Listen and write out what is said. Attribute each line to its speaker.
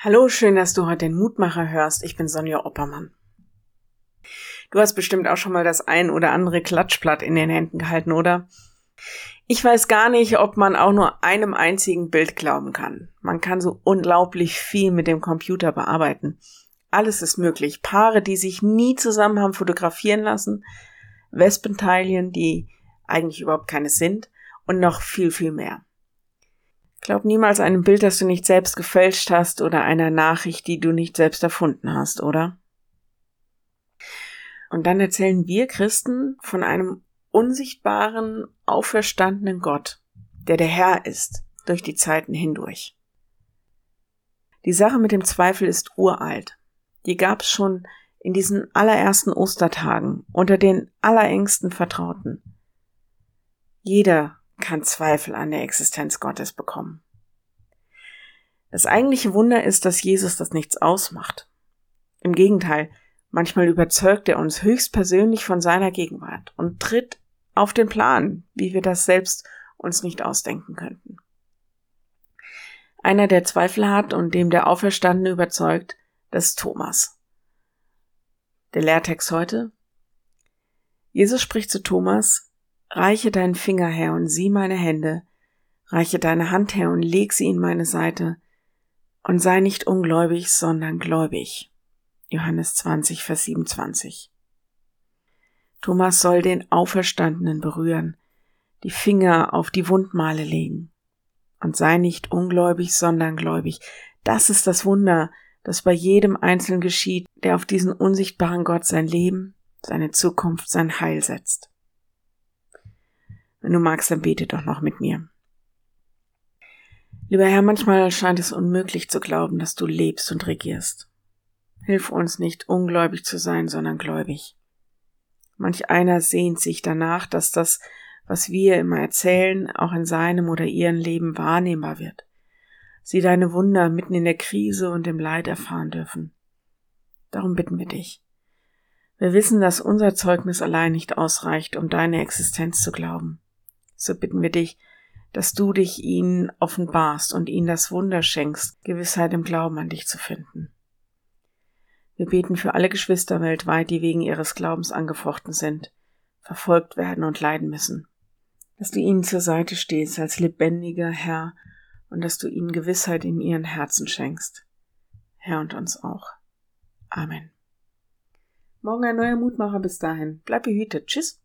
Speaker 1: Hallo, schön, dass du heute den Mutmacher hörst. Ich bin Sonja Oppermann. Du hast bestimmt auch schon mal das ein oder andere Klatschblatt in den Händen gehalten, oder? Ich weiß gar nicht, ob man auch nur einem einzigen Bild glauben kann. Man kann so unglaublich viel mit dem Computer bearbeiten. Alles ist möglich. Paare, die sich nie zusammen haben fotografieren lassen, Wespenteilchen, die eigentlich überhaupt keine sind und noch viel, viel mehr. Glaub niemals einem Bild, das du nicht selbst gefälscht hast oder einer Nachricht, die du nicht selbst erfunden hast, oder? Und dann erzählen wir Christen von einem unsichtbaren, auferstandenen Gott, der der Herr ist, durch die Zeiten hindurch. Die Sache mit dem Zweifel ist uralt. Die gab es schon in diesen allerersten Ostertagen unter den allerengsten Vertrauten. Jeder kann Zweifel an der Existenz Gottes bekommen. Das eigentliche Wunder ist, dass Jesus das nichts ausmacht. Im Gegenteil, manchmal überzeugt er uns höchstpersönlich von seiner Gegenwart und tritt auf den Plan, wie wir das selbst uns nicht ausdenken könnten. Einer, der Zweifel hat und dem der Auferstandene überzeugt, das ist Thomas. Der Lehrtext heute. Jesus spricht zu Thomas, Reiche deinen Finger her und sieh meine Hände, reiche deine Hand her und leg sie in meine Seite, und sei nicht ungläubig, sondern gläubig. Johannes 20, Vers 27. Thomas soll den Auferstandenen berühren, die Finger auf die Wundmale legen. Und sei nicht ungläubig, sondern gläubig. Das ist das Wunder, das bei jedem Einzelnen geschieht, der auf diesen unsichtbaren Gott sein Leben, seine Zukunft, sein Heil setzt. Wenn du magst, dann bete doch noch mit mir. Lieber Herr, manchmal scheint es unmöglich zu glauben, dass du lebst und regierst. Hilf uns nicht ungläubig zu sein, sondern gläubig. Manch einer sehnt sich danach, dass das, was wir immer erzählen, auch in seinem oder ihrem Leben wahrnehmbar wird. Sie deine Wunder mitten in der Krise und im Leid erfahren dürfen. Darum bitten wir dich. Wir wissen, dass unser Zeugnis allein nicht ausreicht, um deine Existenz zu glauben so bitten wir dich, dass du dich ihnen offenbarst und ihnen das Wunder schenkst, Gewissheit im Glauben an dich zu finden. Wir beten für alle Geschwister weltweit, die wegen ihres Glaubens angefochten sind, verfolgt werden und leiden müssen, dass du ihnen zur Seite stehst als lebendiger Herr und dass du ihnen Gewissheit in ihren Herzen schenkst. Herr und uns auch. Amen. Morgen ein neuer Mutmacher bis dahin. Bleib behütet. Tschüss.